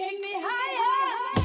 Take me higher.